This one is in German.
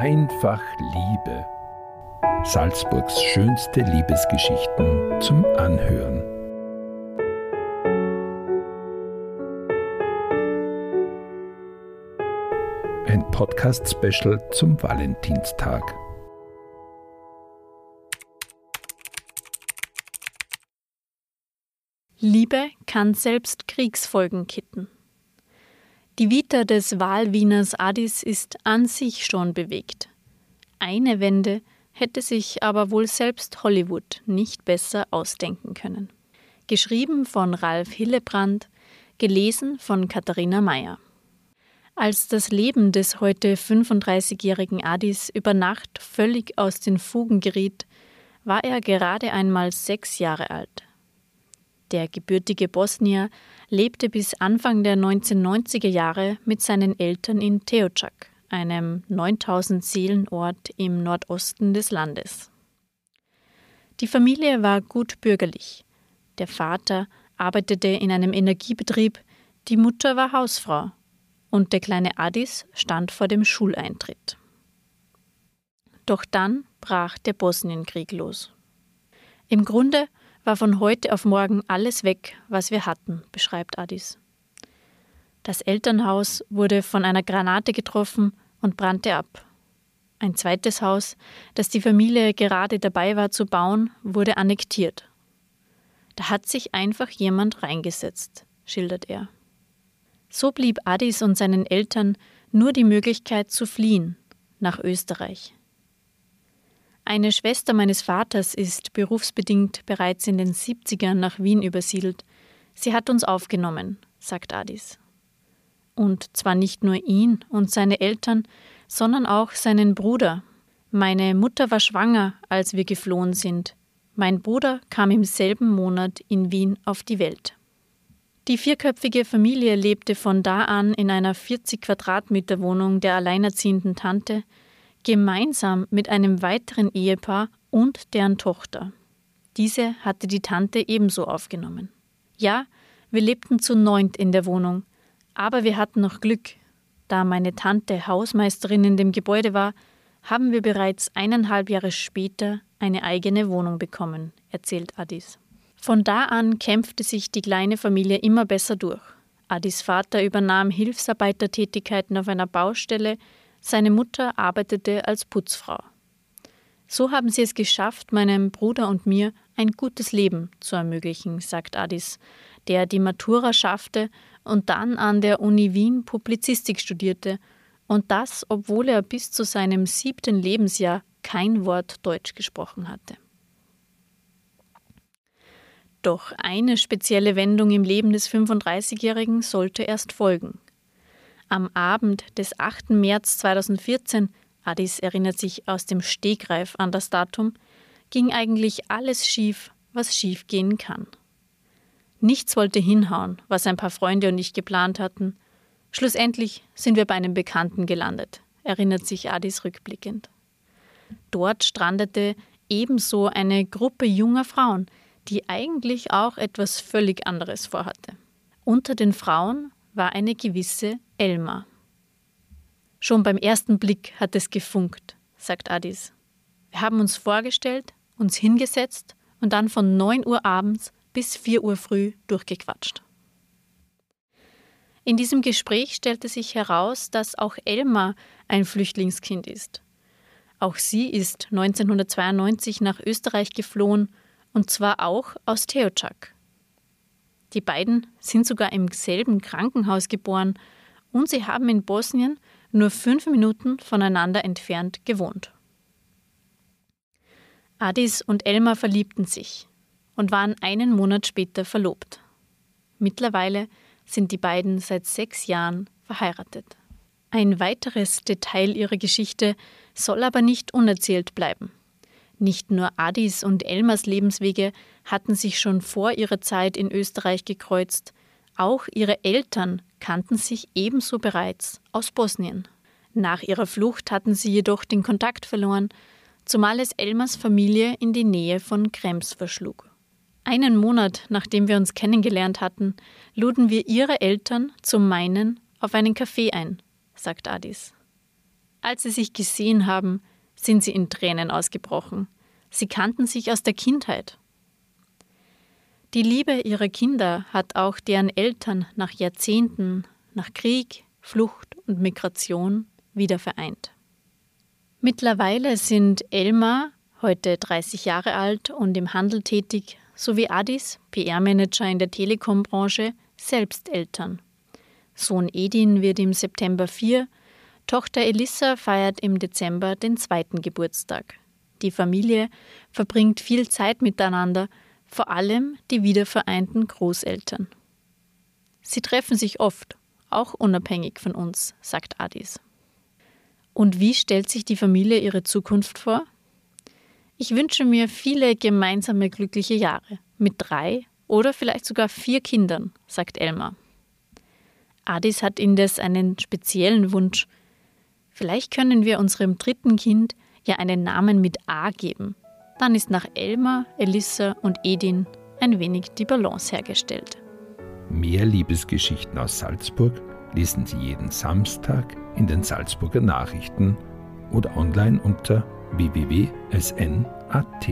Einfach Liebe. Salzburgs schönste Liebesgeschichten zum Anhören. Ein Podcast-Special zum Valentinstag. Liebe kann selbst Kriegsfolgen kitten. Die Vita des Wahlwieners Addis ist an sich schon bewegt. Eine Wende hätte sich aber wohl selbst Hollywood nicht besser ausdenken können. Geschrieben von Ralf Hillebrand, gelesen von Katharina Mayer. Als das Leben des heute 35-jährigen Addis über Nacht völlig aus den Fugen geriet, war er gerade einmal sechs Jahre alt. Der gebürtige Bosnier lebte bis Anfang der 1990er Jahre mit seinen Eltern in Teocak, einem 9000 Seelenort im Nordosten des Landes. Die Familie war gut bürgerlich. Der Vater arbeitete in einem Energiebetrieb, die Mutter war Hausfrau und der kleine Addis stand vor dem Schuleintritt. Doch dann brach der Bosnienkrieg los. Im Grunde war von heute auf morgen alles weg, was wir hatten, beschreibt Addis. Das Elternhaus wurde von einer Granate getroffen und brannte ab. Ein zweites Haus, das die Familie gerade dabei war zu bauen, wurde annektiert. Da hat sich einfach jemand reingesetzt, schildert er. So blieb Addis und seinen Eltern nur die Möglichkeit zu fliehen nach Österreich. Eine Schwester meines Vaters ist berufsbedingt bereits in den 70ern nach Wien übersiedelt. Sie hat uns aufgenommen, sagt Adis. Und zwar nicht nur ihn und seine Eltern, sondern auch seinen Bruder. Meine Mutter war schwanger, als wir geflohen sind. Mein Bruder kam im selben Monat in Wien auf die Welt. Die vierköpfige Familie lebte von da an in einer 40 Quadratmeter Wohnung der alleinerziehenden Tante, gemeinsam mit einem weiteren Ehepaar und deren Tochter. Diese hatte die Tante ebenso aufgenommen. Ja, wir lebten zu neunt in der Wohnung, aber wir hatten noch Glück. Da meine Tante Hausmeisterin in dem Gebäude war, haben wir bereits eineinhalb Jahre später eine eigene Wohnung bekommen, erzählt Addis. Von da an kämpfte sich die kleine Familie immer besser durch. Addis Vater übernahm Hilfsarbeitertätigkeiten auf einer Baustelle, seine Mutter arbeitete als Putzfrau. So haben sie es geschafft, meinem Bruder und mir ein gutes Leben zu ermöglichen, sagt Addis, der die Matura schaffte und dann an der Uni Wien Publizistik studierte, und das, obwohl er bis zu seinem siebten Lebensjahr kein Wort Deutsch gesprochen hatte. Doch eine spezielle Wendung im Leben des 35-Jährigen sollte erst folgen. Am Abend des 8. März 2014, Addis erinnert sich aus dem Stegreif an das Datum, ging eigentlich alles schief, was schiefgehen kann. Nichts wollte hinhauen, was ein paar Freunde und ich geplant hatten. Schlussendlich sind wir bei einem Bekannten gelandet, erinnert sich Addis rückblickend. Dort strandete ebenso eine Gruppe junger Frauen, die eigentlich auch etwas völlig anderes vorhatte. Unter den Frauen war eine gewisse Elmar. Schon beim ersten Blick hat es gefunkt, sagt Addis. Wir haben uns vorgestellt, uns hingesetzt und dann von 9 Uhr abends bis 4 Uhr früh durchgequatscht. In diesem Gespräch stellte sich heraus, dass auch Elmar ein Flüchtlingskind ist. Auch sie ist 1992 nach Österreich geflohen und zwar auch aus Teocak. Die beiden sind sogar im selben Krankenhaus geboren und sie haben in Bosnien nur fünf Minuten voneinander entfernt gewohnt. Adis und Elmar verliebten sich und waren einen Monat später verlobt. Mittlerweile sind die beiden seit sechs Jahren verheiratet. Ein weiteres Detail ihrer Geschichte soll aber nicht unerzählt bleiben. Nicht nur Adis und Elmers Lebenswege hatten sich schon vor ihrer Zeit in Österreich gekreuzt, auch ihre Eltern kannten sich ebenso bereits aus Bosnien. Nach ihrer Flucht hatten sie jedoch den Kontakt verloren, zumal es Elmers Familie in die Nähe von Krems verschlug. Einen Monat nachdem wir uns kennengelernt hatten, luden wir ihre Eltern zum meinen auf einen Kaffee ein, sagt Adis. Als sie sich gesehen haben, sind sie in Tränen ausgebrochen. Sie kannten sich aus der Kindheit. Die Liebe ihrer Kinder hat auch deren Eltern nach Jahrzehnten, nach Krieg, Flucht und Migration wieder vereint. Mittlerweile sind Elmar, heute 30 Jahre alt und im Handel tätig, sowie Adis, PR-Manager in der Telekom-Branche, selbst Eltern. Sohn Edin wird im September 4, Tochter Elissa feiert im Dezember den zweiten Geburtstag. Die Familie verbringt viel Zeit miteinander, vor allem die wiedervereinten Großeltern. Sie treffen sich oft, auch unabhängig von uns, sagt Adis. Und wie stellt sich die Familie ihre Zukunft vor? Ich wünsche mir viele gemeinsame glückliche Jahre mit drei oder vielleicht sogar vier Kindern, sagt Elmar. Adis hat indes einen speziellen Wunsch. Vielleicht können wir unserem dritten Kind ja einen Namen mit A geben. Dann ist nach Elmar, Elissa und Edin ein wenig die Balance hergestellt. Mehr Liebesgeschichten aus Salzburg lesen Sie jeden Samstag in den Salzburger Nachrichten oder online unter www.sn.at.